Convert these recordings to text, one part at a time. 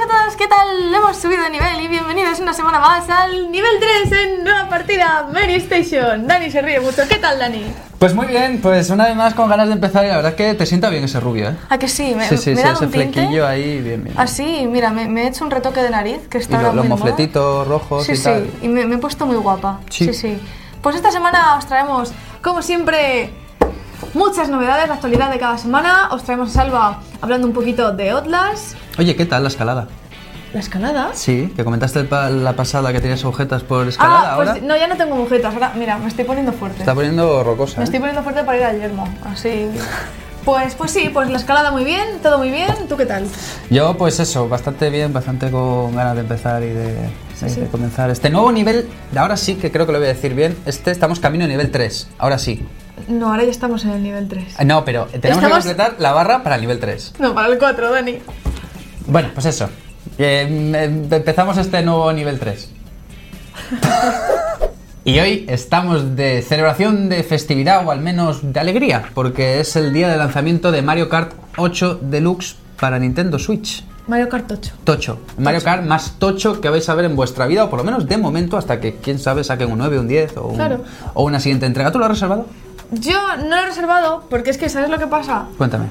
a todos, ¿qué tal? Hemos subido de nivel y bienvenidos una semana más al nivel 3 en nueva partida Mary Station. Dani se ríe mucho. ¿Qué tal, Dani? Pues muy bien, pues una vez más con ganas de empezar y la verdad es que te sienta bien ese rubio, ¿eh? ¿A que sí? Me, sí, sí, me sí, da ese un tinte. flequillo ahí, bien, bien. Así, mira, me, me he hecho un retoque de nariz que Y está lo- ahora los mofletitos rojos Sí, y sí, tal. y me, me he puesto muy guapa. Sí. sí, sí. Pues esta semana os traemos, como siempre, muchas novedades, la actualidad de cada semana. Os traemos a Salva hablando un poquito de Outlast, Oye, ¿qué tal la escalada? la escalada. Sí, que comentaste pa- la pasada que tenías agujetas por escalada, Ah, pues ahora no, ya no tengo mujetas. Ahora, mira, me estoy poniendo fuerte. está poniendo rocosa, Me ¿eh? estoy poniendo fuerte para ir al yermo, así. Pues, pues sí, pues la escalada muy bien, todo muy bien. ¿Tú qué tal? Yo, pues eso, bastante bien, bastante con ganas de empezar y de, de- sí. de comenzar. Este nuevo nivel, ahora sí que creo que lo voy a decir bien, este estamos camino a nivel 3, ahora sí. No, ahora ya estamos en el nivel 3. Ah, No, pero tenemos Estamos- que completar la barra para el nivel 3. No, para el 4, Dani. Bueno, pues eso. Eh, em- empezamos este nuevo nivel 3. y hoy estamos de celebración de festividad o al menos de alegría, porque es el día de lanzamiento de Mario Kart 8 Deluxe para Nintendo Switch. Mario Kart 8. Tocho. Mario Kart más tocho que vais a ver en vuestra vida, o por lo menos de momento, hasta que quién sabe saquen un 9, un 10 o, un- Claro. o una siguiente entrega. ¿Tú lo has reservado? Yo no lo he reservado porque es que, ¿sabes lo que pasa? Cuéntame.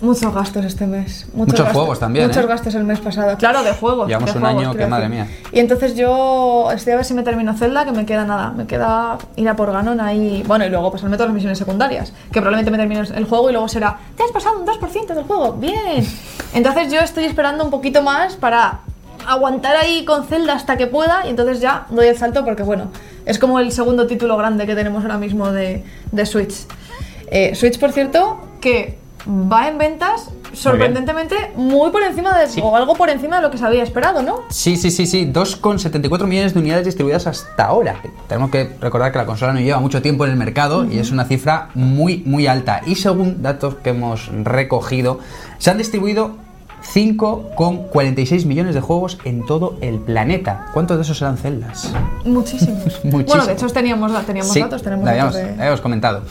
Muchos gastos este mes. Muchos, Muchos gastos- juegos también, Muchos ¿eh? gastos el mes pasado. Claro, de juegos. Llevamos de un juegos, año que madre mía. Y entonces yo estoy a ver si me termino Zelda, que me queda nada. Me queda ir a por Ganon ahí. Bueno, y luego pasarme todas las misiones secundarias. Que probablemente me termine el juego y luego será, te has pasado un 2% del juego. Bien. Entonces yo estoy esperando un poquito más para aguantar ahí con Zelda hasta que pueda y entonces ya doy el salto porque bueno, es como el segundo título grande que tenemos ahora mismo de, de Switch. Eh, Switch, por cierto, que va en ventas sorprendentemente muy, por encima de, o algo por encima de lo que se había esperado, ¿no? Sí, sí, sí, sí. 2,74 millones de unidades distribuidas hasta ahora. Tenemos que recordar que la consola no lleva mucho tiempo en el mercado y es una cifra muy, muy alta. Y según datos que hemos recogido, se han distribuido 5,46 millones de juegos en todo el planeta. ¿Cuántos de esos eran celdas? Muchísimos. Muchísimos. Bueno, de hecho teníamos, teníamos Sí, datos, tenemos habíamos, datos de- habíamos comentado.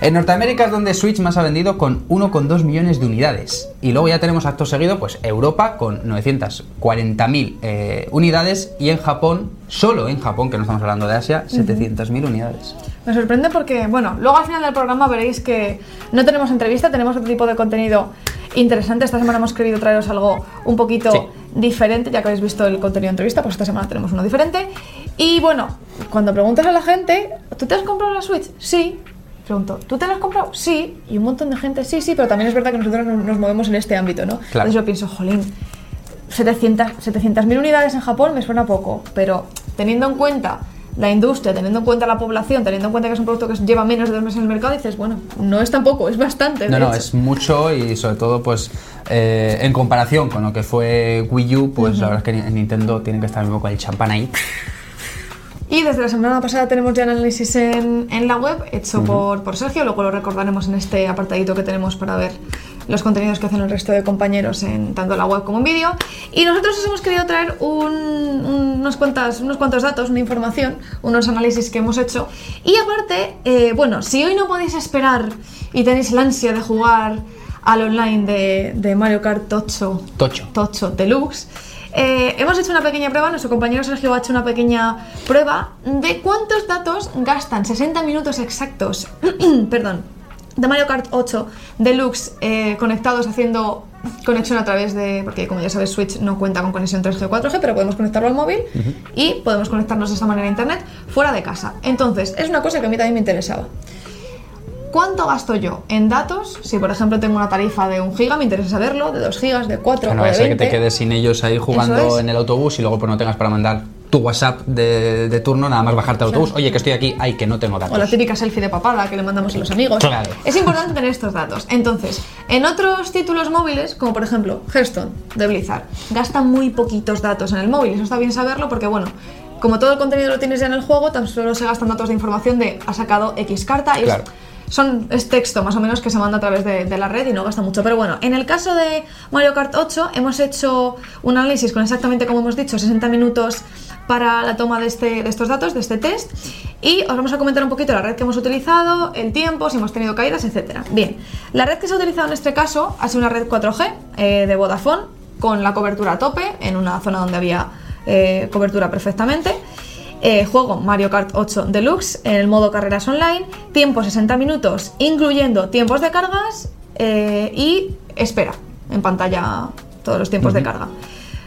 En Norteamérica es donde Switch más ha vendido con 1,2 millones de unidades. Y luego ya tenemos acto seguido, pues Europa con 940.000 eh, unidades y en Japón, solo en Japón, que no estamos hablando de Asia, 700.000 unidades. Me sorprende porque, bueno, luego al final del programa veréis que no tenemos entrevista, tenemos otro tipo de contenido interesante. Esta semana hemos querido traeros algo un poquito Sí. diferente, ya que habéis visto el contenido de entrevista, pues esta semana tenemos uno diferente. Y bueno, cuando preguntas a la gente, ¿tú te has comprado la Switch? Sí. Pregunto, ¿tú te la has comprado? Sí. Y un montón de gente, sí, sí, pero también es verdad que nosotros nos movemos en este ámbito, ¿no? Entonces yo pienso, jolín, 700 700.000 unidades en Japón me suena poco, pero teniendo en cuenta la industria, teniendo en cuenta la población, teniendo en cuenta que es un producto que lleva menos de dos meses en el mercado, dices, bueno, no es tan poco, es bastante. No, no, hecho. es mucho y sobre todo, pues, eh, en comparación con lo que fue Wii U, pues la verdad es que en Nintendo tiene que estar mismo con el champán ahí. Y desde la semana pasada tenemos ya análisis en, en la web, hecho por, por Sergio, luego lo recordaremos en este apartadito que tenemos para ver los contenidos que hacen el resto de compañeros en tanto la web como en vídeo. Y nosotros os hemos querido traer un- un- unos, cuantas, unos cuantos datos, una información, unos análisis que hemos hecho. Y aparte, eh, bueno, si hoy no podéis esperar y tenéis la ansia de jugar al online de, de Mario Kart 8, Tocho. Tocho Deluxe. Eh, hemos hecho una pequeña prueba, nuestro compañero Sergio ha hecho una pequeña prueba de cuántos datos gastan 60 minutos exactos, perdón, de Mario Kart 8 Deluxe eh, conectados haciendo conexión a través de, porque como ya sabes Switch no cuenta con conexión 3G o 4G, pero podemos conectarlo al móvil y podemos conectarnos de esta manera a internet fuera de casa. Entonces, es una cosa que a mí también me interesaba. ¿Cuánto gasto yo en datos? Si por ejemplo tengo una tarifa de 1 giga, me interesa saberlo, de 2 gigas, de 4 Que no o de vaya a ser que 20. te quedes sin ellos ahí jugando es. en el autobús y luego pues no tengas para mandar tu WhatsApp de, de turno, nada más bajarte al autobús. Oye, que estoy aquí, ay, que no tengo datos. O la típica selfie de papada que le mandamos a los amigos. Claro. Es importante tener estos datos. Entonces, en otros títulos móviles, como por ejemplo Hearthstone de Blizzard, gastan muy poquitos datos en el móvil. Eso está bien saberlo porque, bueno, como todo el contenido lo tienes ya en el juego, tan solo se gastan datos de información de ha sacado X carta y es- Claro. Son, es texto más o menos que se manda a través de, la red y no gasta mucho. Pero bueno, en el caso de Mario Kart 8 hemos hecho un análisis con exactamente como hemos dicho, 60 minutos para la toma de, este, de estos datos, de este test. Y os vamos a comentar un poquito la red que hemos utilizado, el tiempo, si hemos tenido caídas, etc. Bien, la red que se ha utilizado en este caso ha sido una red 4G eh, de Vodafone. con la cobertura a tope, en una zona donde había eh, cobertura perfectamente. Eh, juego Mario Kart 8 Deluxe en el modo carreras online, tiempo 60 minutos, incluyendo tiempos de cargas eh, y espera en pantalla todos los tiempos de carga.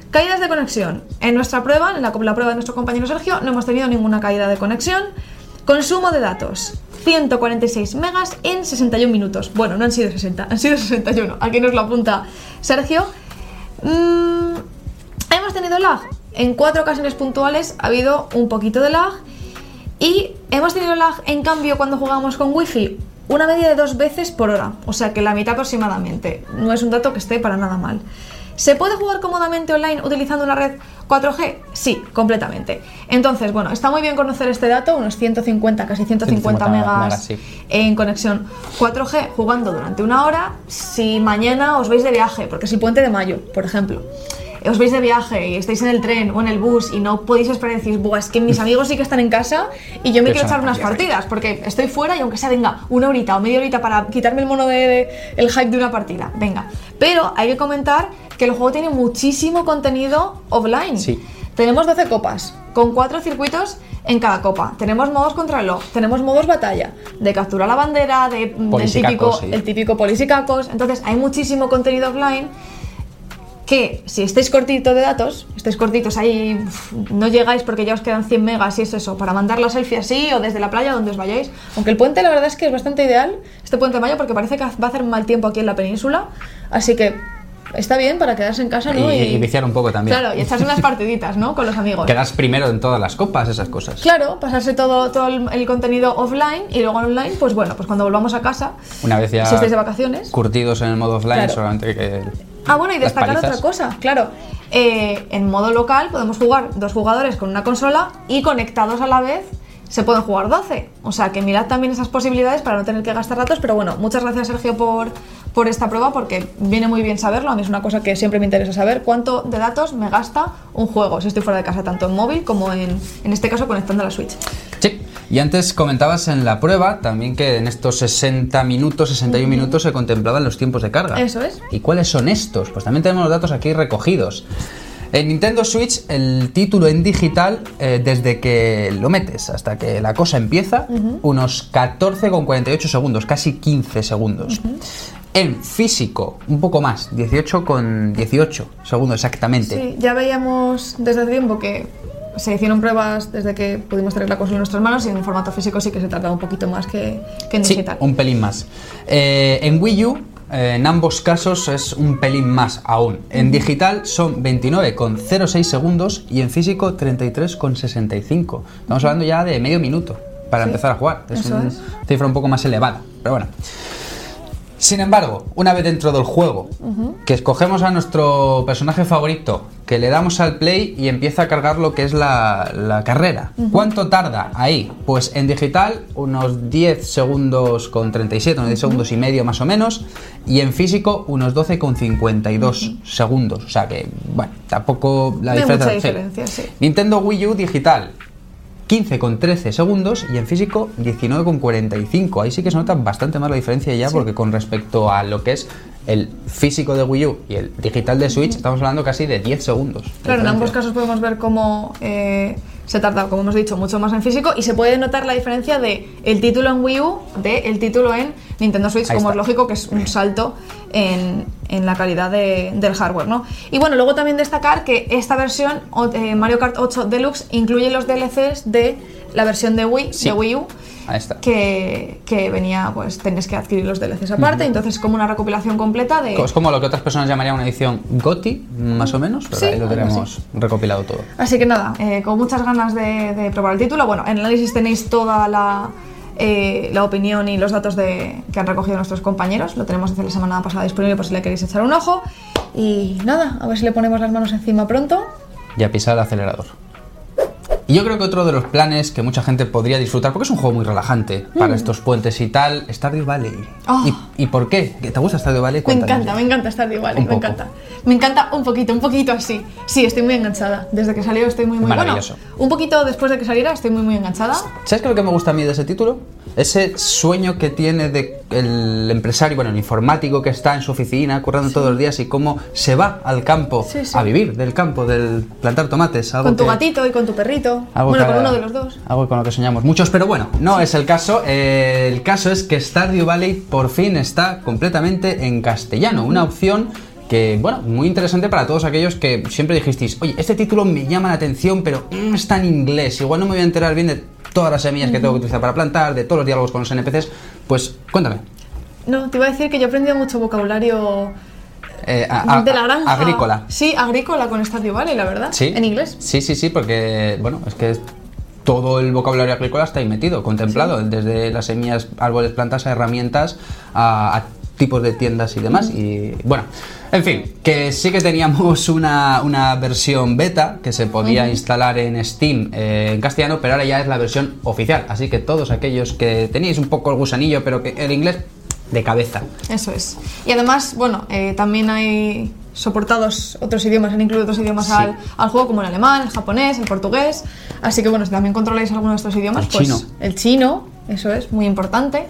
Caídas de conexión. En nuestra prueba, en la, la prueba de nuestro compañero Sergio, no hemos tenido ninguna caída de conexión. Consumo de datos. 146 megas en 61 minutos. Bueno, no han sido 60, han sido 61. Aquí nos lo apunta Sergio. Mm, hemos tenido lag. En cuatro ocasiones puntuales ha habido un poquito de lag. Y hemos tenido lag, en cambio, cuando jugamos con Wi-Fi, una media de dos veces por hora. O sea que la mitad aproximadamente. No es un dato que esté para nada mal. ¿Se puede jugar cómodamente online utilizando una red 4G? Sí, completamente. Entonces, bueno, está muy bien conocer este dato, unos 150, casi 150, 150 megas megas, sí. en conexión 4G jugando durante una hora. Si mañana os veis de viaje, porque es el puente de mayo, por ejemplo, os veis de viaje y estáis en el tren o en el bus y no podéis esperar y decís, Buah, es que mis amigos sí que están en casa y yo me quiero echar unas partidas. porque estoy fuera y aunque sea, venga, una horita o media horita para quitarme el mono de, de- el hype de una partida, venga. Pero hay que comentar que el juego tiene muchísimo contenido offline. Sí. Tenemos 12 copas, con 4 circuitos en cada copa. Tenemos modos contrarreloj, tenemos modos batalla, de captura la bandera, de, del Polisicacos, típico, sí. el típico polisicacos. Entonces hay muchísimo contenido offline que si estáis cortitos de datos, estáis cortitos ahí, no llegáis porque ya os quedan 100 megas y es eso, para mandar la selfie así o desde la playa donde os vayáis. Aunque el puente la verdad es que es bastante ideal, este puente de mayo, porque parece que va a hacer mal tiempo aquí en la península, así que está bien para quedarse en casa, ¿no? Y- y viciar un poco también. Claro, y echarse unas partiditas, ¿no? Con los amigos. Quedas primero en todas las copas, esas cosas. Claro, pasarse todo, todo el, el contenido offline y luego online, pues bueno, pues cuando volvamos a casa, Una vez ya si estáis de vacaciones. curtidos en el modo offline, Claro. solamente que. Ah, bueno, y destacar otra cosa, claro. Eh, en modo local podemos jugar dos jugadores con una consola y conectados a la vez se pueden jugar 12. O sea que mirad también esas posibilidades para no tener que gastar datos. Pero bueno, muchas gracias Sergio por, por esta prueba porque viene muy bien saberlo. A mí es una cosa que siempre me interesa saber cuánto de datos me gasta un juego si estoy fuera de casa, tanto en móvil como en, en este caso conectando a la Switch. Sí. Y antes comentabas en la prueba también que en estos 60 minutos, 61 minutos se contemplaban los tiempos de carga. Eso es. ¿Y cuáles son estos? Pues también tenemos los datos aquí recogidos. En Nintendo Switch el título en digital, eh, desde que lo metes hasta que la cosa empieza, unos 14,48 segundos, casi 15 segundos. En físico, un poco más, 18,18 segundos exactamente. Sí, ya veíamos desde hace tiempo que se hicieron pruebas desde que pudimos tener la consola en nuestras manos y en formato físico sí que se tardaba un poquito más que, que en Sí, digital. un pelín más. Eh, en Wii U, eh, en ambos casos es un pelín más aún. En digital son 29,06 segundos y en físico 33,65. Estamos hablando ya de medio minuto para Sí, empezar a jugar. Es una es. cifra un poco más elevada, pero bueno. Sin embargo, una vez dentro del juego, que escogemos a nuestro personaje favorito, que le damos al play y empieza a cargar lo que es la, la carrera. ¿Cuánto tarda ahí? Pues en digital unos 10 segundos con 37, unos 10 segundos y medio más o menos, y en físico unos 12 con 52 segundos. O sea que, bueno, tampoco la No hay diferencia. sí. diferencia, sí. Nintendo Wii U digital 15 con 13 segundos y en físico 19 con 45. Ahí sí que se nota bastante más la diferencia ya porque con respecto a lo que es el físico de Wii U y el digital de Switch estamos hablando casi de 10 segundos. Claro, en ambos casos podemos ver cómo eh, se tarda, como hemos dicho, mucho más en físico y se puede notar la diferencia de el título en Wii U de el título en Nintendo Switch, Ahí como está. es lógico que es un salto en, en la calidad de- del hardware, ¿no? Y bueno, luego también destacar que esta versión, eh, Mario Kart 8 Deluxe, incluye los DLCs de la versión de Wii, Sí. de Wii U. Ahí está. Que, que venía, pues tenías que adquirir los DLCs aparte, entonces como una recopilación completa de, Es como lo que otras personas llamarían una edición GOTI, más o menos, pero Sí, ahí lo tenemos recopilado todo. Así que nada, eh, con muchas ganas de, de probar el título. Bueno, en el análisis tenéis toda la, eh, la opinión y los datos de, que han recogido nuestros compañeros. Lo tenemos desde la semana pasada disponible por si le queréis echar un ojo. Y nada, a ver si le ponemos las manos encima pronto. y a pisar el acelerador. Y yo creo que otro de los planes que mucha gente podría disfrutar, porque es un juego muy relajante para estos puentes y tal, Stardew Valley. Mm. Oh. ¿Y, y por qué? ¿Que ¿Te gusta Stardew Valley? Me encanta, me encanta Stardew Valley, Un me poco. encanta. Me encanta un poquito, un poquito así. Sí, estoy muy enganchada. Desde que salió estoy muy, muy bueno. Maravilloso. Un poquito después de que saliera estoy muy, muy enganchada. ¿Sabes qué es lo que me gusta a mí de ese título? Ese sueño que tiene de el empresario, bueno, el informático que está en su oficina currando todos los días y cómo se va al campo Sí, sí. a vivir del campo, del plantar tomates. Algo Con tu que- gatito y con tu perrito. bueno, con uno de los dos. Algo con lo que soñamos muchos, pero bueno, no es el caso. Eh, el caso es que Stardew Valley por fin está completamente en castellano. Una opción que, bueno, muy interesante para todos aquellos que siempre dijisteis, oye, este título me llama la atención, pero mm, está en inglés. Igual no me voy a enterar bien de todas las semillas que tengo que utilizar para plantar, de todos los diálogos con los NPCs. Pues cuéntame. No, te iba a decir que yo he aprendido mucho vocabulario Eh, a- a- de la granja. Agrícola. Sí, agrícola con Stardew Valley, la verdad. Sí. En inglés. Sí, sí, sí, porque, bueno, es que todo el vocabulario agrícola está ahí metido, contemplado, desde las semillas, árboles, plantas, a herramientas, a, a tipos de tiendas y demás. Y bueno, en fin, que sí que teníamos una, una versión beta que se podía instalar en Steam eh, en castellano, pero ahora ya es la versión oficial. Así que todos aquellos que teníais un poco el gusanillo, pero que el inglés de cabeza. Eso es. Y además, bueno, eh, también hay soportados otros idiomas, han incluido otros idiomas Sí. al, al juego, como el alemán, el japonés, el portugués. Así que bueno, si también controláis alguno de estos idiomas, El pues chino. el chino, eso es, muy importante.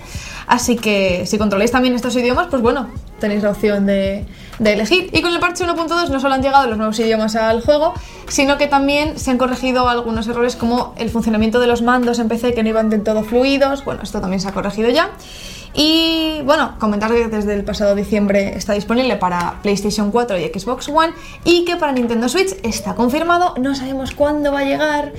Así que si controláis también estos idiomas, pues bueno, tenéis la opción de, elegir. Y con el parche 1.2 no solo han llegado los nuevos idiomas al juego, sino que también se han corregido algunos errores como el funcionamiento de los mandos en PC que no iban del todo fluidos. Bueno, esto también se ha corregido ya. Y bueno, comentar que desde el pasado diciembre está disponible para PlayStation 4 y Xbox One y que para Nintendo Switch está confirmado, no sabemos cuándo va a llegar.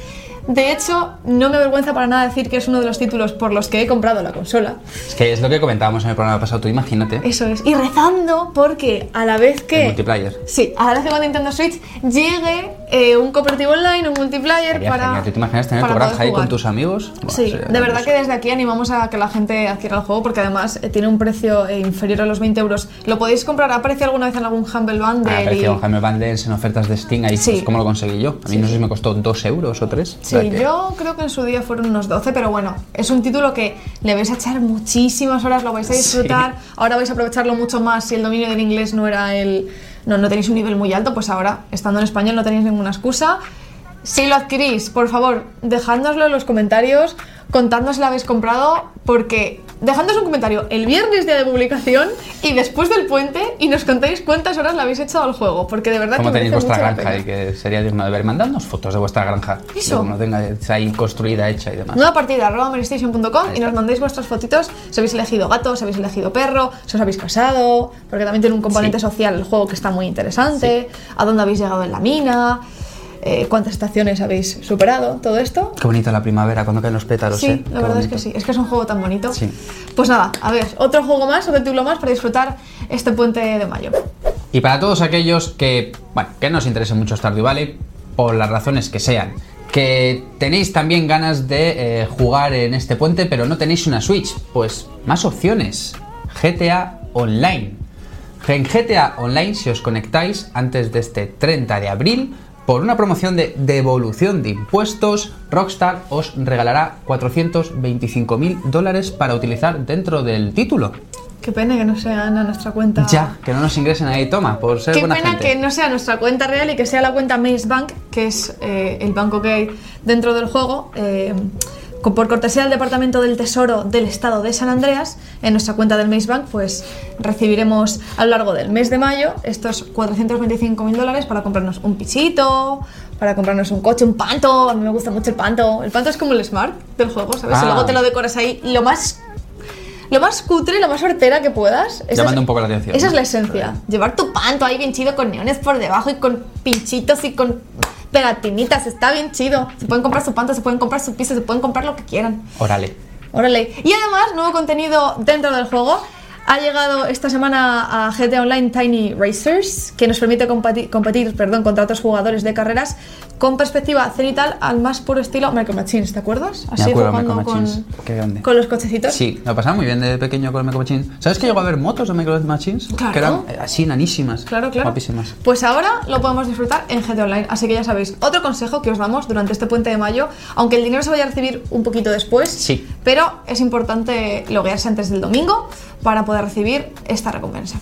De hecho, no me avergüenza para nada decir que es uno de los títulos por los que he comprado la consola. Es que es lo que comentábamos en el programa pasado, tú imagínate. Eso es. Y rezando porque a la vez que... El multiplayer. Sí, a la vez que con Nintendo Switch llegue eh, un cooperativo online, un multiplayer Sería para... genial. ¿Tú te imaginas tener tu granja ahí con tus amigos? Buah, Sí, de verdad que desde aquí animamos a que la gente adquiera el juego porque además eh, tiene un precio eh, inferior a los 20 euros. Lo podéis comprar, ha aparecido alguna vez en algún Humble Bundle. Ah, y- apareció un Jaime Bundles en ofertas de Steam ahí, Sí. pues, ¿cómo lo conseguí yo? A mí no sé si me costó 2 euros o 3. Sí, yo creo que en su día fueron unos 12, pero bueno, es un título que le vais a echar muchísimas horas, lo vais a disfrutar. Ahora vais a aprovecharlo mucho más si el dominio del inglés no era el. No, no tenéis un nivel muy alto, pues ahora, estando en español, no tenéis ninguna excusa. Si lo adquirís, por favor, dejádnoslo en los comentarios, contadnos si lo habéis comprado, porque dejadnos un comentario el viernes día de publicación y después del puente y nos contáis cuántas horas le habéis echado al juego, porque de verdad ¿Cómo que tenéis vuestra granja? Y que sería digno de ver. Mandadnos fotos de vuestra granja. Eso. De cómo tengáis ahí construida, hecha y demás. Nueva partida, arroba y nos mandéis vuestras fotitos si habéis elegido gato, si habéis elegido perro, si os habéis casado, porque también tiene un componente Sí. social el juego que está muy interesante, a dónde habéis llegado en la mina, eh, cuántas estaciones habéis superado, todo esto. Qué bonita la primavera cuando caen los pétalos, Sí, ¿eh? la Qué verdad es que sí, es que es un juego tan bonito. Sí. Pues nada, a ver, otro juego más, otro título más para disfrutar este puente de mayo. Y para todos aquellos que, bueno, que no os interese mucho Stardew Valley, por las razones que sean, que tenéis también ganas de eh, jugar en este puente, pero no tenéis una Switch, pues más opciones. GTA Online. En GTA Online, si os conectáis antes de este 30 de abril, por una promoción de devolución de impuestos, Rockstar os regalará 425 mil dólares para utilizar dentro del título. Qué pena que no sean a nuestra cuenta. Ya, que no nos ingresen ahí, toma, por ser Qué buena pena gente. que no sea nuestra cuenta real y que sea la cuenta Maze Bank, que es eh, el banco que hay dentro del juego. eh, por cortesía del Departamento del Tesoro del Estado de San Andreas, en nuestra cuenta del Maze Bank, pues recibiremos a lo largo del mes de mayo estos 425 mil dólares para comprarnos un pichito, para comprarnos un coche, un panto. A mí me gusta mucho el panto. El panto es como el smart del juego, ¿sabes? Ah. Y luego te lo decoras ahí lo más lo más cutre, lo más hortera que puedas. Esa Llamando es- un poco la atención, Esa ¿no? es la esencia. Llevar tu panto ahí bien chido con neones por debajo y con pinchitos y con pegatinitas. Está bien chido. Se pueden comprar su panto, se pueden comprar su piso, se pueden comprar lo que quieran. Órale. Órale. Y además, nuevo contenido dentro del juego. Ha llegado esta semana a GTA Online Tiny Racers, que nos permite competir perdón, contra otros jugadores de carreras con perspectiva cenital al más puro estilo Micro Machines, ¿te acuerdas? Me acuerdo jugando Micro con, Machines. Qué grande. con los cochecitos. Sí, lo pasaba muy bien de pequeño con el Micro Machines. ¿Sabes que llegó a haber motos de Micro Machines? Claro. Que eran eh, así, nanísimas. Claro, claro. Guapísimas. Pues ahora lo podemos disfrutar en GTA Online. Así que ya sabéis, otro consejo que os damos durante este puente de mayo, aunque el dinero se vaya a recibir un poquito después, Sí. pero es importante loguearse antes del domingo para poder recibir esta recompensa.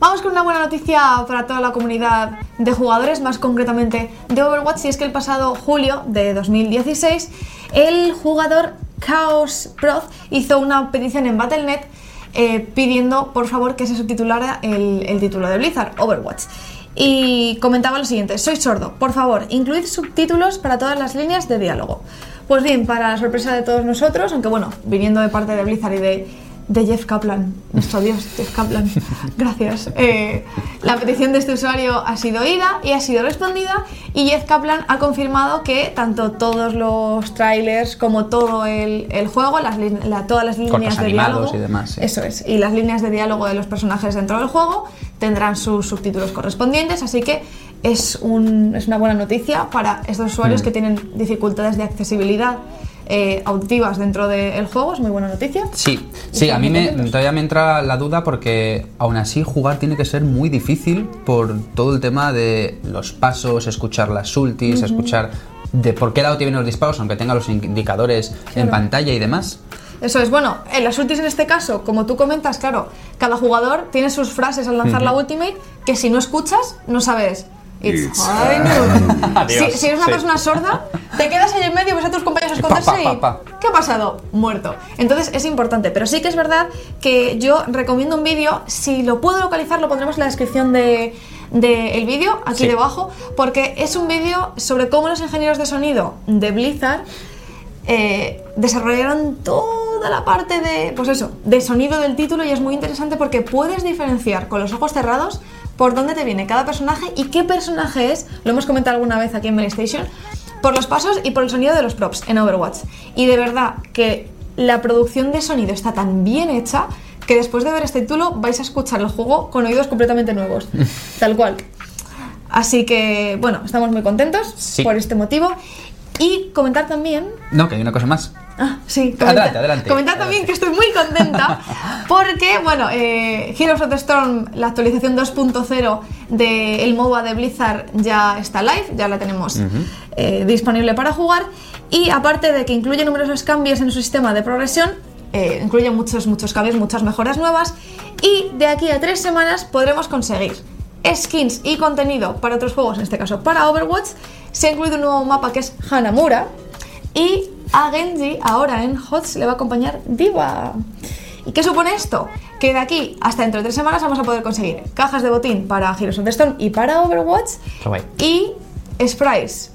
Vamos con una buena noticia para toda la comunidad de jugadores, más concretamente de Overwatch, y es que el pasado julio de 2016 el jugador Chaos Proz hizo una petición en Battle.net eh, pidiendo por favor que se subtitulara el, el título de Blizzard, Overwatch. Y comentaba lo siguiente, soy sordo, por favor, incluid subtítulos para todas las líneas de diálogo. Pues bien, para la sorpresa de todos nosotros, aunque bueno, viniendo de parte de Blizzard y de, de Jeff Kaplan, nuestro dios Jeff Kaplan, gracias. eh, la petición de este usuario ha sido oída y ha sido respondida y Jeff Kaplan ha confirmado que tanto todos los trailers como todo el, el juego, las, lin- la- todas las líneas de diálogo, y demás, sí. eso es, y las líneas de diálogo de los personajes dentro del juego tendrán sus subtítulos correspondientes, así que es, un- es una buena noticia para estos usuarios Mm. que tienen dificultades de accesibilidad eh, auditivas dentro del juego, es muy buena noticia. Sí, sí, a mí me, todavía me entra la duda porque aún así jugar tiene que ser muy difícil por todo el tema de los pasos, escuchar las ultis, escuchar de por qué lado te vienen los disparos, aunque tenga los indicadores en pantalla y demás. Eso es, bueno, en las ultis en este caso, como tú comentas, claro, cada jugador tiene sus frases al lanzar la ultimate que si no escuchas, no sabes. It's, high Si, si eres una sí. persona sorda, te quedas ahí en medio, ves a tus compañeros Y pa, esconderse pa, y pa, ¿qué ha pasado? Muerto. Entonces es importante, pero sí que es verdad que yo recomiendo un vídeo, si lo puedo localizar lo pondremos en la descripción de del vídeo aquí Sí. debajo porque es un vídeo sobre cómo los ingenieros de sonido de Blizzard eh, desarrollaron toda la parte de, pues eso, de sonido del título y es muy interesante porque puedes diferenciar con los ojos cerrados por dónde te viene cada personaje y qué personaje es, lo hemos comentado alguna vez aquí en PlayStation, por los pasos y por el sonido de los props en Overwatch. Y de verdad que la producción de sonido está tan bien hecha que después de ver este título vais a escuchar el juego con oídos completamente nuevos, tal cual. Así que, bueno, estamos muy contentos Sí. por este motivo. Y comentar también No, que hay una cosa más. Ah, sí, Adelante, adelante. Comentar también que estoy muy contenta porque, bueno, eh, Heroes of the Storm, la actualización 2.0 del MOBA de Blizzard ya está live, ya la tenemos eh, disponible para jugar. Y aparte de que incluye numerosos cambios en su sistema de progresión, eh, incluye muchos, muchos cambios, muchas mejoras nuevas. Y de aquí a tres semanas podremos conseguir skins y contenido para otros juegos, en este caso para Overwatch. Se ha incluido un nuevo mapa que es Hanamura. Y a Genji, ahora en HOTS, le va a acompañar Diva. ¿Y qué supone esto? Que de aquí hasta dentro de tres semanas vamos a poder conseguir cajas de botín para Heroes of the Storm y para Overwatch. Y sprites.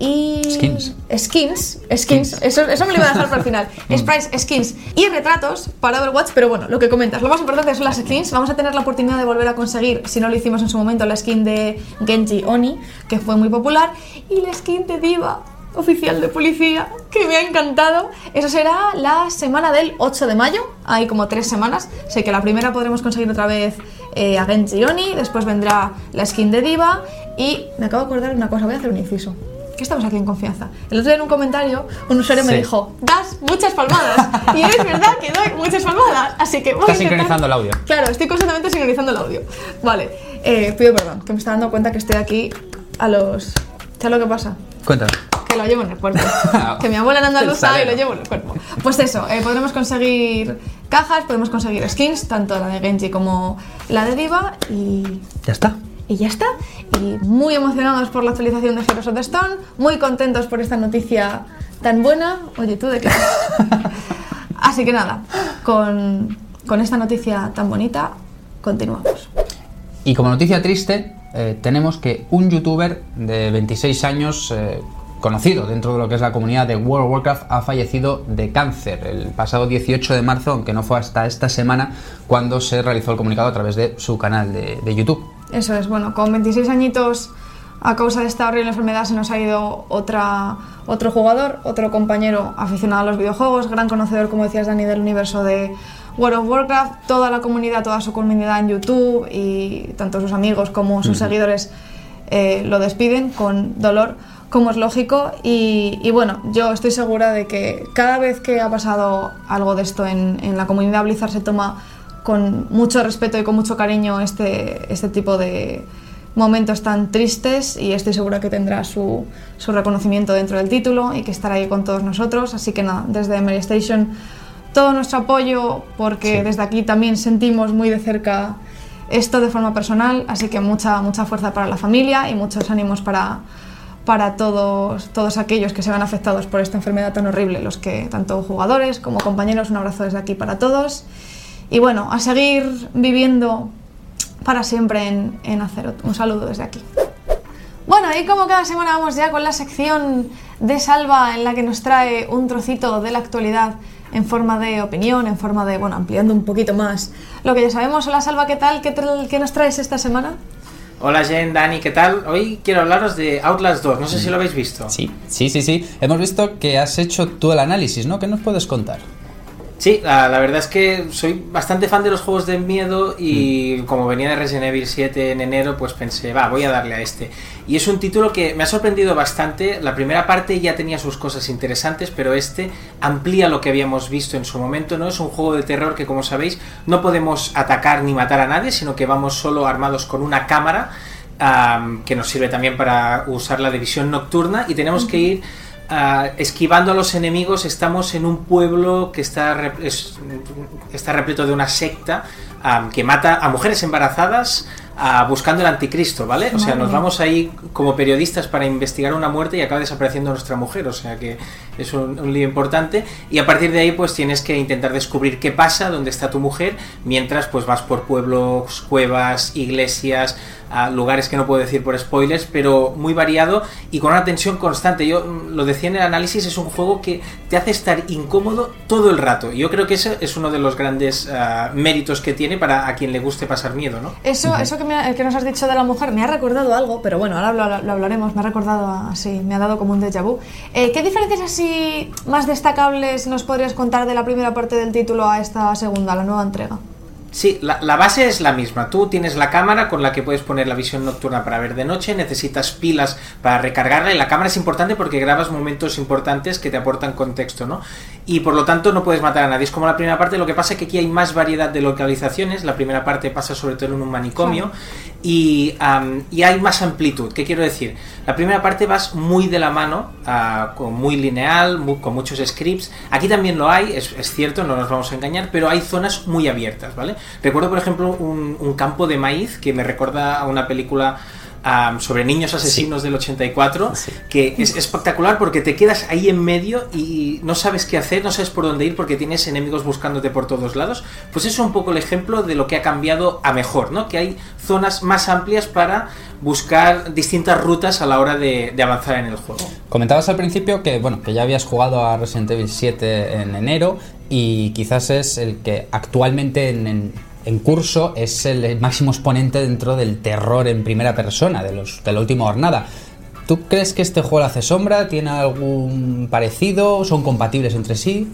Y. Skins. Skins. Skins. Eso, eso me lo iba a dejar para el final. Sprites, skins y retratos para Overwatch. Pero bueno, lo que comentas, lo más importante son las skins. Vamos a tener la oportunidad de volver a conseguir, si no lo hicimos en su momento, la skin de Genji Oni, que fue muy popular. Y la skin de Diva, oficial de policía, que me ha encantado. Eso será la semana del 8 de mayo. Hay como tres semanas. Sé que la primera podremos conseguir otra vez eh, a Oni. Después vendrá la skin de Diva. Y me acabo de acordar de una cosa, voy a hacer un inciso. Que estamos aquí en confianza. El otro día en un comentario, un usuario me Sí. dijo, das muchas palmadas. y es verdad que doy muchas palmadas. Así que voy Estás a intentar- sincronizando el audio. Claro, estoy constantemente sincronizando el audio. Vale, eh, pido perdón, que me está dando cuenta que estoy aquí a los... ¿Sabes lo que pasa? Cuéntame. Lo llevo en el cuerpo. que mi abuela El andaluza y lo llevo en el cuerpo. Pues eso, eh, podremos conseguir cajas, podemos conseguir skins, tanto la de Genji como la de Diva, y, Ya está. y ya está. Y muy emocionados por la actualización de Heroes of the Stone, muy contentos por esta noticia tan buena. Oye, ¿tú de qué? Así que nada, con, con esta noticia tan bonita, continuamos. Y como noticia triste, eh, tenemos que un youtuber de 26 años, eh, conocido dentro de lo que es la comunidad de World of Warcraft, ha fallecido de cáncer. El pasado 18 de marzo, aunque no fue hasta esta semana cuando se realizó el comunicado a través de su canal de, de YouTube. Eso es, bueno, con 26 añitos a causa de esta horrible enfermedad se nos ha ido otra, otro jugador, otro compañero aficionado a los videojuegos, gran conocedor, como decías Dani, del universo de World of Warcraft, toda la comunidad, toda su comunidad en YouTube y tanto sus amigos como sus seguidores eh, lo despiden con dolor, como es lógico. Y, y bueno, yo estoy segura de que cada vez que ha pasado algo de esto en, en la comunidad Blizzard se toma con mucho respeto y con mucho cariño este, este tipo de momentos tan tristes y estoy segura que tendrá su, su reconocimiento dentro del título y que estará ahí con todos nosotros. Así que nada, desde Mary Station todo nuestro apoyo porque Sí. desde aquí también sentimos muy de cerca esto de forma personal, así que mucha, mucha fuerza para la familia y muchos ánimos para, para todos, todos aquellos que se van afectados por esta enfermedad tan horrible, los que, tanto jugadores como compañeros, un abrazo desde aquí para todos. Y bueno, a seguir viviendo para siempre en, en Azeroth. Un saludo desde aquí. Bueno, y como cada semana vamos ya con la sección de Salva en la que nos trae un trocito de la actualidad en forma de opinión, en forma de, bueno, ampliando un poquito más lo que ya sabemos. Hola Salva, ¿qué tal? ¿Qué, qué nos traes esta semana? Hola Jen, Dani, ¿qué tal? Hoy quiero hablaros de Outlast 2, no sé si lo habéis visto. Sí, sí, sí, sí. Hemos visto que has hecho tú el análisis, ¿no? ¿Qué nos puedes contar? Sí, la, la verdad es que soy bastante fan de los juegos de miedo y como venía de Resident Evil 7 en enero, pues pensé, va, voy a darle a este. Y es un título que me ha sorprendido bastante. La primera parte ya tenía sus cosas interesantes, pero este amplía lo que habíamos visto en su momento, ¿no? Es un juego de terror que, como sabéis, no podemos atacar ni matar a nadie, sino que vamos solo armados con una cámara am, que nos sirve también para usar la de visión nocturna y tenemos que ir ah, esquivando a los enemigos. Estamos en un pueblo que está, rep- es- está repleto de una secta que mata a mujeres embarazadas ah, buscando el anticristo, ¿vale? O sea, nos vamos ahí como periodistas para investigar una muerte y acaba desapareciendo nuestra mujer, o sea que es un, un lío importante y a partir de ahí pues tienes que intentar descubrir qué pasa, dónde está tu mujer, mientras pues vas por pueblos, cuevas, iglesias, a lugares que no puedo decir por spoilers, pero muy variado y con una tensión constante. Yo mm, lo decía en el análisis, es un juego que te hace estar incómodo todo el rato. Y yo creo que ese es uno de los grandes ah, méritos que tiene para a quien le guste pasar miedo, ¿no? Eso, eso que, me ha- que nos has dicho de la mujer me ha recordado algo, pero bueno, ahora lo, lo hablaremos. Me ha recordado así, me ha dado como un déjà vu. Eh, ¿Qué diferencias así más destacables nos podrías contar de la primera parte del título a esta segunda, la nueva entrega? Sí, la, la base es la misma. Tú tienes la cámara con la que puedes poner la visión nocturna para ver de noche, necesitas pilas para recargarla y la cámara es importante porque grabas momentos importantes que te aportan contexto, ¿no? Y por lo tanto no puedes matar a nadie. Es como la primera parte, lo que pasa es que aquí hay más variedad de localizaciones. La primera parte pasa sobre todo en un manicomio y, y hay más amplitud. ¿Qué quiero decir? La primera parte vas muy de la mano, ah, con muy lineal, con muchos scripts. Aquí también lo hay, es, es cierto, no nos vamos a engañar, pero hay zonas muy abiertas, ¿vale? Recuerdo, por ejemplo, un, un campo de maíz que me recuerda a una película sobre niños asesinos del 84, Sí. que es espectacular porque te quedas ahí en medio y no sabes qué hacer, no sabes por dónde ir porque tienes enemigos buscándote por todos lados. Pues eso es un poco el ejemplo de lo que ha cambiado a mejor, ¿no? Que hay zonas más amplias para buscar distintas rutas a la hora de, de avanzar en el juego. Comentabas al principio que, bueno, que ya habías jugado a Resident Evil 7 en enero y quizás es el que actualmente en, en- en curso es el máximo exponente dentro del terror en primera persona de, los, de la última jornada. ¿Tú crees que este juego le hace sombra? ¿Tiene algún parecido? ¿Son compatibles entre sí?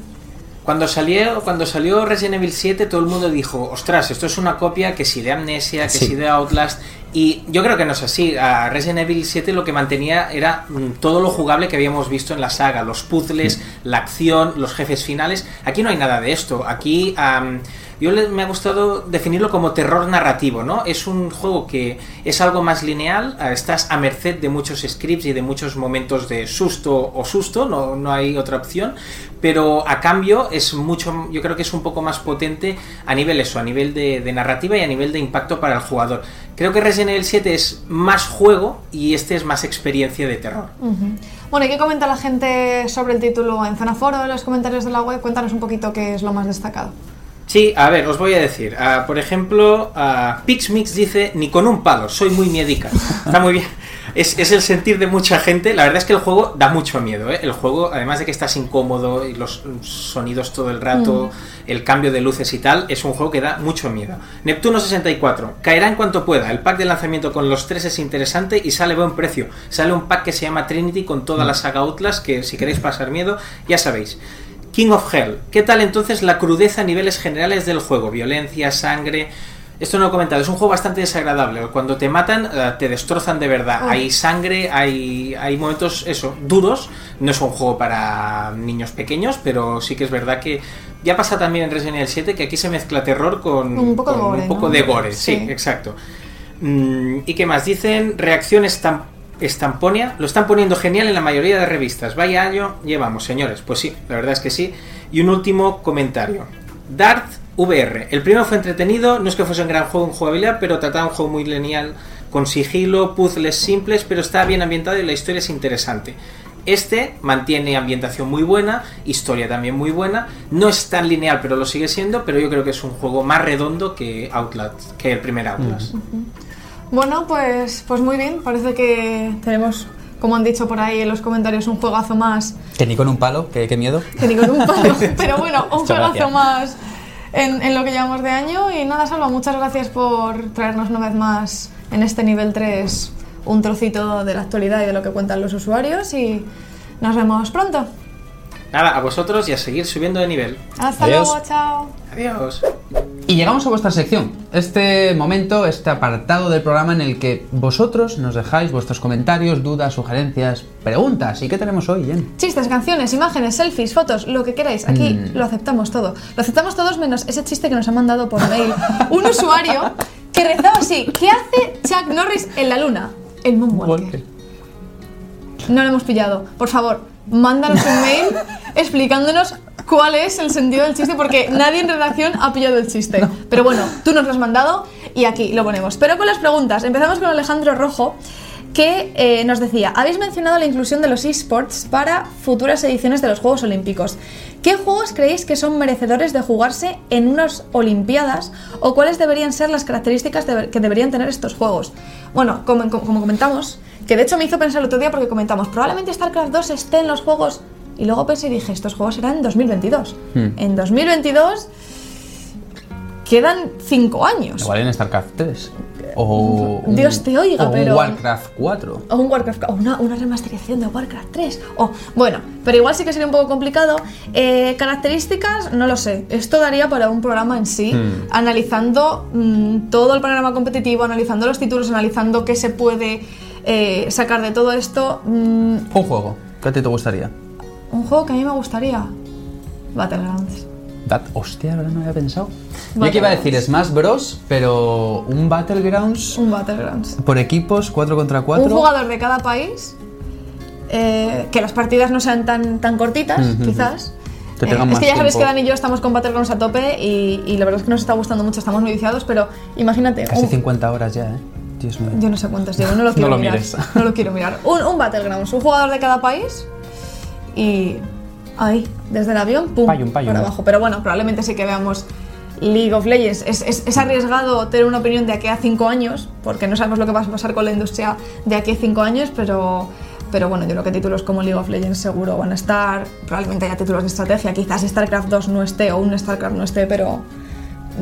Cuando salió, cuando salió Resident Evil 7, todo el mundo dijo, ostras, esto es una copia que si de Amnesia, que Sí. si de Outlast. Y yo creo que no es así. A Resident Evil 7 lo que mantenía era mm, todo lo jugable que habíamos visto en la saga, los puzzles, la acción, los jefes finales. Aquí no hay nada de esto. Aquí yo le- me ha gustado definirlo como terror narrativo, ¿no? Es un juego que es algo más lineal, estás a merced de muchos scripts y de muchos momentos de susto o susto, no, no hay otra opción, pero a cambio es mucho, yo creo que es un poco más potente a nivel eso, a nivel de, narrativa y a nivel de impacto para el jugador. Creo que Resident Evil 7 es más juego y este es más experiencia de terror. Ujú. Bueno, ¿y qué comenta la gente sobre el título en Zona Foro, en los comentarios de la web? Cuéntanos un poquito qué es lo más destacado. Sí, a ver, os voy a decir. ah, por ejemplo, ah, Pixmix dice, ni con un palo, soy muy miedica. Está muy bien. Es, es el sentir de mucha gente. La verdad es que el juego da mucho miedo. ¿eh? El juego, además de que estás incómodo y los sonidos todo el rato, el cambio de luces y tal, es un juego que da mucho miedo. Neptuno 64, caerá en cuanto pueda. El pack de lanzamiento con los tres es interesante y sale buen precio. Sale un pack que se llama Trinity con toda la saga Outlast, que si queréis pasar miedo, ya sabéis. King of Hell. ¿Qué tal entonces la crudeza a niveles generales del juego? Violencia, sangre. Esto no lo he comentado, es un juego bastante desagradable. Cuando te matan, eh, te destrozan de verdad. Oh. Hay sangre, hay, hay momentos, eso, duros. No es un juego para niños pequeños, pero sí que es verdad que ya pasa también en Resident Evil 7 que aquí se mezcla terror con Un poco de gore, un poco ¿no? de gore. Sí, Sí. exacto. Mm, ¿Y qué más? Dicen reacción estam- estamponea. Lo están poniendo genial en la mayoría de revistas. Vaya año llevamos, señores. Pues sí, la verdad es que sí. Y un último comentario. Darth VR. El primero fue entretenido, no es que fuese un gran juego en jugabilidad, pero trataba un juego muy lineal con sigilo, puzzles simples, pero está bien ambientado y la historia es interesante. Este mantiene ambientación muy buena, historia también muy buena, no es tan lineal, pero lo sigue siendo, pero yo creo que es un juego más redondo que Outlast, que el primer Outlast. Bueno, pues, pues muy bien, parece que tenemos, como han dicho por ahí en los comentarios, un juegazo más Que ni con un palo, que qué miedo. que ni con un palo, pero bueno, un Muchas juegazo gracias. más en, en lo que llevamos de año. Y nada, Salva, muchas gracias por traernos una vez más en este nivel 3 un trocito de la actualidad y de lo que cuentan los usuarios. Y nos vemos pronto. Nada, a vosotros y a seguir subiendo de nivel. Hasta Adiós. luego, chao. Adiós. Y llegamos a vuestra sección, este momento, este apartado del programa en el que vosotros nos dejáis vuestros comentarios, dudas, sugerencias, preguntas. ¿Y qué tenemos hoy, Jen? Chistes, canciones, imágenes, selfies, fotos, lo que queráis. Aquí Mm. lo aceptamos todo. Lo aceptamos todos menos ese chiste que nos ha mandado por mail un usuario que rezaba así. ¿Qué hace Chuck Norris en la luna? El Moonwalker. No lo hemos pillado. Por favor, mándanos un mail explicándonos cuál es el sentido del chiste porque nadie en redacción ha pillado el chiste. Pero bueno, tú nos lo has mandado y aquí lo ponemos. Pero con las preguntas, empezamos con Alejandro Rojo que eh, nos decía, habéis mencionado la inclusión de los esports para futuras ediciones de los Juegos Olímpicos. ¿Qué juegos creéis que son merecedores de jugarse en unas Olimpiadas o cuáles deberían ser las características de- que deberían tener estos juegos? Bueno, como comentamos, que de hecho me hizo pensar el otro día porque comentamos, probablemente StarCraft 2 esté en los juegos y luego pensé y dije, estos juegos serán en 2022. Hmm. En 2022 quedan 5 años. Igual en StarCraft 3. O un- Dios te oiga, o un pero- Warcraft 4. O un Warcraft, o una, una remasterización de Warcraft 3. O, bueno, pero igual sí que sería un poco complicado. Eh, características, no lo sé. Esto daría para un programa en sí, Hmm. analizando mm, todo el panorama competitivo, analizando los títulos, analizando qué se puede eh, sacar de todo esto. Mm, Un juego. ¿Qué a ti te gustaría? un juego que a mí me gustaría. Battlegrounds. Bat- Hostia, ahora no había pensado. Yo que iba a decir Smash Bros, pero un Battlegrounds Un Battlegrounds. por equipos, 4 contra 4. Un jugador de cada país. eh, que las partidas no sean tan, tan cortitas, Ujú. quizás. Que Eh, es que ya sabes tiempo. que Dan y yo estamos con Battlegrounds a tope y, y la verdad es que nos está gustando mucho, estamos muy viciados, pero imagínate. Casi un- 50 horas ya, ¿eh? Dios mío. yo no sé cuántas llevo, no lo quiero lo mirar. mires. No lo quiero mirar. Un, un Battlegrounds, un jugador de cada país y ahí, desde el avión, pum, Payum, payum. para abajo. Pero bueno, probablemente sí que veamos League of Legends. Es, es- es arriesgado tener una opinión de aquí a cinco años, porque no sabemos lo que va a pasar con la industria de aquí a cinco años, pero, pero bueno, yo creo que títulos como League of Legends seguro van a estar. Probablemente haya títulos de estrategia, quizás StarCraft 2 no esté o un StarCraft no esté, pero.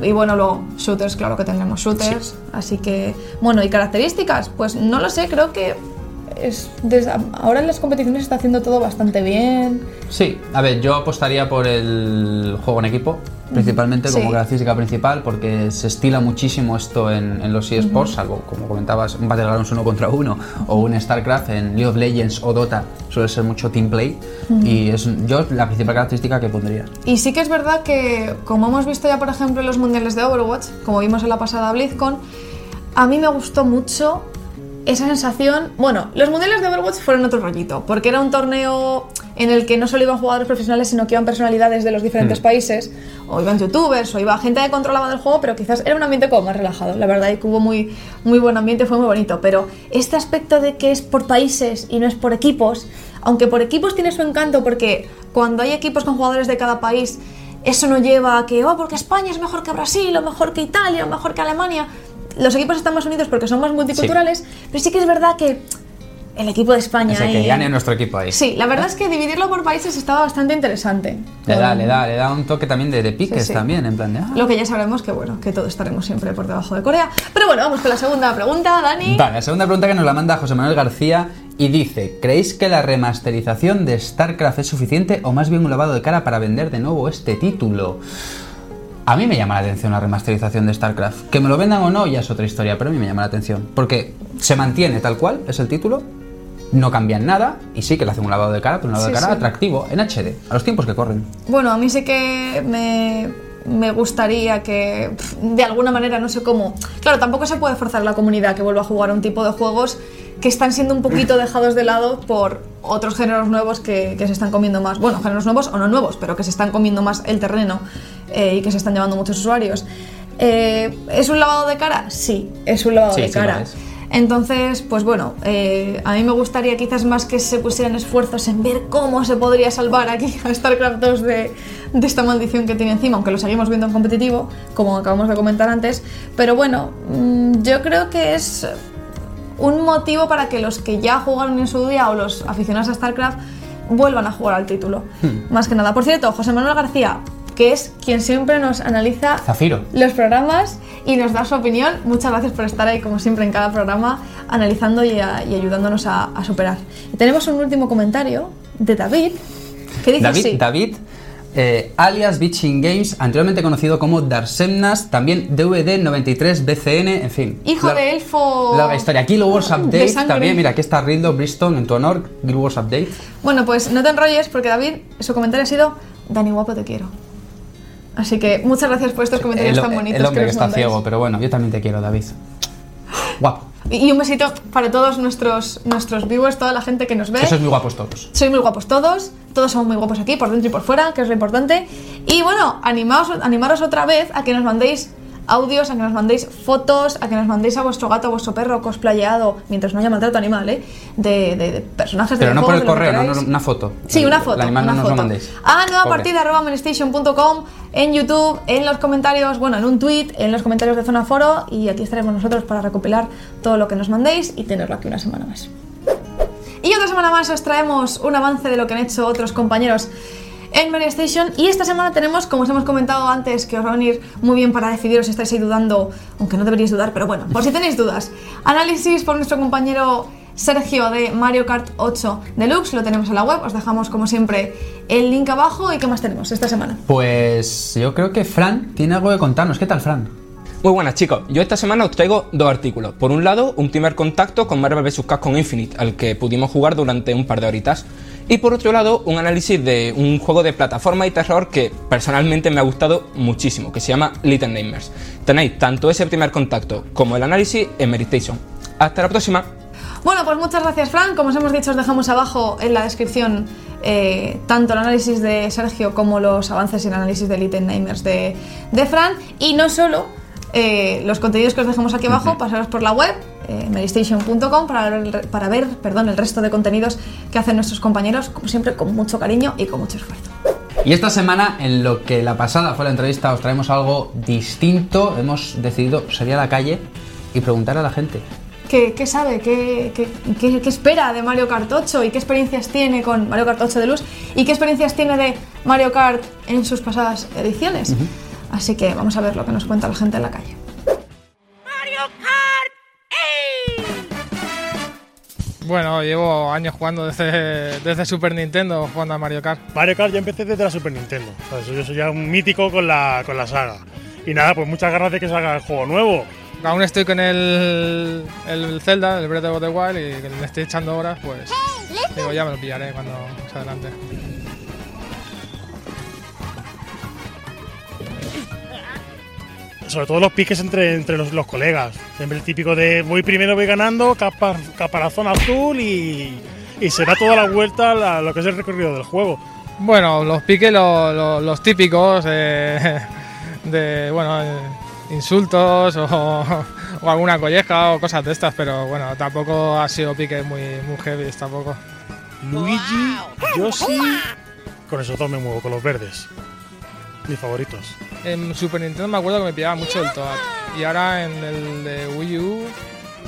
Y bueno, luego shooters, claro que tendremos shooters. Así que, bueno, y características, pues no lo sé, creo que es desde, ahora en las competiciones está haciendo todo bastante bien. Sí, a ver, yo apostaría por el juego en equipo, principalmente como Sí. característica principal, porque se estila muchísimo esto en, en los eSports, salvo, como comentabas, un Battlegrounds uno contra uno o un StarCraft en League of Legends o Dota, suele ser mucho team play, y es yo la principal característica que pondría. Y sí que es verdad que, como hemos visto ya, por ejemplo, en los mundiales de Overwatch, como vimos en la pasada BlizzCon, a mí me gustó mucho esa sensación. Bueno, los mundiales de Overwatch fueron otro rollito, porque era un torneo en el que no solo iban jugadores profesionales, sino que iban personalidades de los diferentes países, o iban youtubers, o iba gente que controlaba del juego, pero quizás era un ambiente como más relajado. La verdad, y que hubo muy, muy buen ambiente, fue muy bonito. Pero este aspecto de que es por países y no es por equipos, aunque por equipos tiene su encanto, porque cuando hay equipos con jugadores de cada país, eso no lleva a que, oh, porque España es mejor que Brasil, o mejor que Italia, o mejor que Alemania. Los equipos están más unidos porque son más multiculturales, pero sí que es verdad que el equipo de España. O sea, y- que gane nuestro equipo ahí. Sí, la verdad es que dividirlo por países estaba bastante interesante. Le da, le da, le da un toque también de, de piques Sí, sí. también, en plan de... ah. Lo que ya sabremos que bueno, que todos estaremos siempre por debajo de Corea. Pero bueno, vamos con la segunda pregunta, Dani. Vale, la segunda pregunta que nos la manda José Manuel García y dice, ¿creéis que la remasterización de StarCraft es suficiente o más bien un lavado de cara para vender de nuevo este título? A mí me llama la atención la remasterización de StarCraft. Que me lo vendan o no ya es otra historia, pero a mí me llama la atención. Porque se mantiene tal cual, es el título, no cambian nada y sí que le hacen un lavado de cara, pero un lavado Sí, de cara sí. atractivo, en HD, a los tiempos que corren. Bueno, a mí sí que me, me gustaría que, de alguna manera, no sé cómo. Claro, tampoco se puede forzar la comunidad que vuelva a jugar a un tipo de juegos que están siendo un poquito dejados de lado por otros géneros nuevos que, que se están comiendo más. Bueno, géneros nuevos o no nuevos, pero que se están comiendo más el terreno eh, y que se están llevando muchos usuarios. Eh, ¿Es un lavado de cara? Sí, es un lavado Sí, de sí cara. es. Entonces, pues bueno, eh, a mí me gustaría quizás más que se pusieran esfuerzos en ver cómo se podría salvar aquí a StarCraft 2 de, de esta maldición que tiene encima, aunque lo seguimos viendo en competitivo, como acabamos de comentar antes. Pero bueno, mm, yo creo que es un motivo para que los que ya jugaron en su día o los aficionados a StarCraft vuelvan a jugar al título. Más que nada. Por cierto, José Manuel García, que es quien siempre nos analiza Zafiro. los programas y nos da su opinión. Muchas gracias por estar ahí, como siempre, en cada programa, analizando y, a- y ayudándonos a, a superar. Y tenemos un último comentario de David, que dice David, así. David eh, alias Bitching Games, anteriormente conocido como Darsemnas, también DVD93BCN, en fin. Hijo La- de elfo Larga historia. Guild Wars de Update también, mira, aquí está Rildo Briston en tu honor, Guild Wars Update. Bueno, pues no te enrolles porque David, su comentario ha sido Dani guapo te quiero. Así que muchas gracias por estos comentarios el, tan bonitos el hombre que está mandáis. ciego, pero bueno, yo también te quiero, David. Guapo. Y un besito para todos nuestros, nuestros viewers, toda la gente que nos ve. Eso es muy guapos todos. Sois muy guapos todos, todos somos muy guapos aquí, por dentro y por fuera, que es lo importante. Y bueno, animaos, animaros otra vez a que nos mandéis audios, a que nos mandéis fotos, a que nos mandéis a vuestro gato, a vuestro perro cosplayado, mientras no haya maltrato animal, ¿eh? De, de- de personajes de Pero no por el de correo, no, una foto. Sí, una foto. El animal una no nos lo foto. mandéis. A nueva Pobre. partida arroba manstation.com, en YouTube, en los comentarios, bueno, en un tweet, en los comentarios de Zona Foro y aquí estaremos nosotros para recopilar todo lo que nos mandéis y tenerlo aquí una semana más. Y otra semana más os traemos un avance de lo que han hecho otros compañeros en Mario Station. Y esta semana tenemos, como os hemos comentado antes, que os va a venir muy bien para decidiros si estáis ahí dudando, aunque no deberíais dudar, pero bueno, por si tenéis dudas. Análisis por nuestro compañero Sergio de Mario Kart 8 Deluxe, lo tenemos en la web, os dejamos como siempre el link abajo. ¿Y qué más tenemos esta semana? Pues yo creo que Fran tiene algo que contarnos. ¿Qué tal, Fran? Muy buenas chicos, yo esta semana os traigo dos artículos. Por un lado, un primer contacto con Marvel vs. Capcom Infinite, al que pudimos jugar durante un par de horitas. Y por otro lado, un análisis de un juego de plataforma y terror que personalmente me ha gustado muchísimo, que se llama Little Nightmares. Tenéis tanto ese primer contacto como el análisis en Meditation. Hasta la próxima. Bueno, pues muchas gracias, Fran. Como os hemos dicho, os dejamos abajo en la descripción eh, tanto el análisis de Sergio como los avances y el análisis de Little Nightmares de, de Fran. Y no solo eh, los contenidos que os dejamos aquí abajo, pasaros por la web, eh, medistation.com, para ver, para ver perdón, el resto de contenidos que hacen nuestros compañeros, como siempre, con mucho cariño y con mucho esfuerzo. Y esta semana, en lo que la pasada fue la entrevista, os traemos algo distinto. Hemos decidido salir a la calle y preguntar a la gente. ¿Qué, qué sabe? ¿Qué, qué, qué- espera de Mario Kart 8? ¿Y qué experiencias tiene con Mario Kart 8 Deluxe? ¿Y qué experiencias tiene de Mario Kart en sus pasadas ediciones? Así que vamos a ver lo que nos cuenta la gente en la calle. Bueno, llevo años jugando desde, desde Super Nintendo jugando a Mario Kart. Mario Kart yo empecé desde la Super Nintendo. ¿sabes? Yo soy ya un mítico con la, con la saga. Y nada, pues muchas ganas de que salga el juego nuevo. Aún estoy con el, el Zelda, el Breath of the Wild, y que le estoy echando horas, pues digo, ya me lo pillaré cuando más adelante. Sobre todo los piques entre, entre los, los colegas. Siempre el típico de voy primero, voy ganando, capa- caparazón azul y, y será toda la vuelta la- lo que es el recorrido del juego. Bueno, los piques, lo- lo- los típicos eh, de, bueno, eh, insultos o, o alguna colleja o cosas de estas, pero bueno, tampoco ha sido piques muy, muy heavy tampoco. Luigi, Yoshi. Con esos dos me muevo, con los verdes. Mis favoritos. En Super Nintendo me acuerdo que me pillaba mucho el Toad. Y ahora en el de Wii U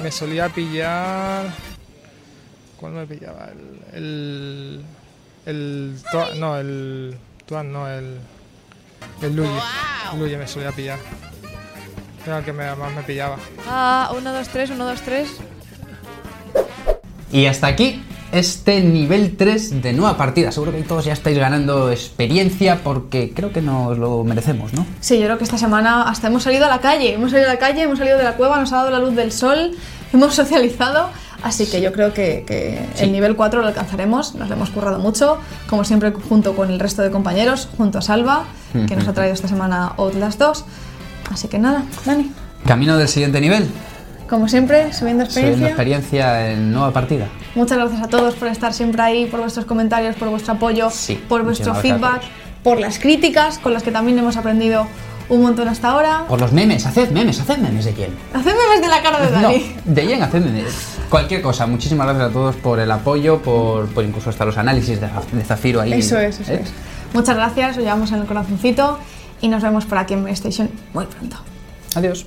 me solía pillar. ¿Cuál me pillaba? El. El. El Toad. No, el. Toad, no, el. El Luigi. El Luigi me solía pillar. Era el que me- más me pillaba. Ah, 1, 2, 3, 1, 2, 3. Y hasta aquí este nivel 3 de nueva partida. Seguro que todos ya estáis ganando experiencia porque creo que nos lo merecemos, ¿no? Sí, yo creo que esta semana hasta hemos salido a la calle. Hemos salido a la calle, hemos salido de la cueva, nos ha dado la luz del sol, hemos socializado. Así que yo creo que, que Sí. el nivel 4 lo alcanzaremos. Nos lo hemos currado mucho, como siempre, junto con el resto de compañeros, junto a Salva, que nos ha traído esta semana Outlast 2. Así que nada, Dani, Camino del siguiente nivel. Como siempre, subiendo Subiendo experiencia. experiencia en nueva partida. Muchas gracias a todos por estar siempre ahí, por vuestros comentarios, por vuestro apoyo, Sí, por vuestro feedback, por las críticas con las que también hemos aprendido un montón hasta ahora. Por los memes, haced memes, haced memes de quién. Haced memes de la cara de No, Dani. de quién, haced memes. Cualquier cosa, muchísimas gracias a todos por el apoyo, por, por incluso hasta los análisis de, de Zafiro ahí. Eso es, eso ¿eh? es. Muchas gracias, os llevamos en el corazoncito y nos vemos por aquí en PlayStation muy pronto. Adiós.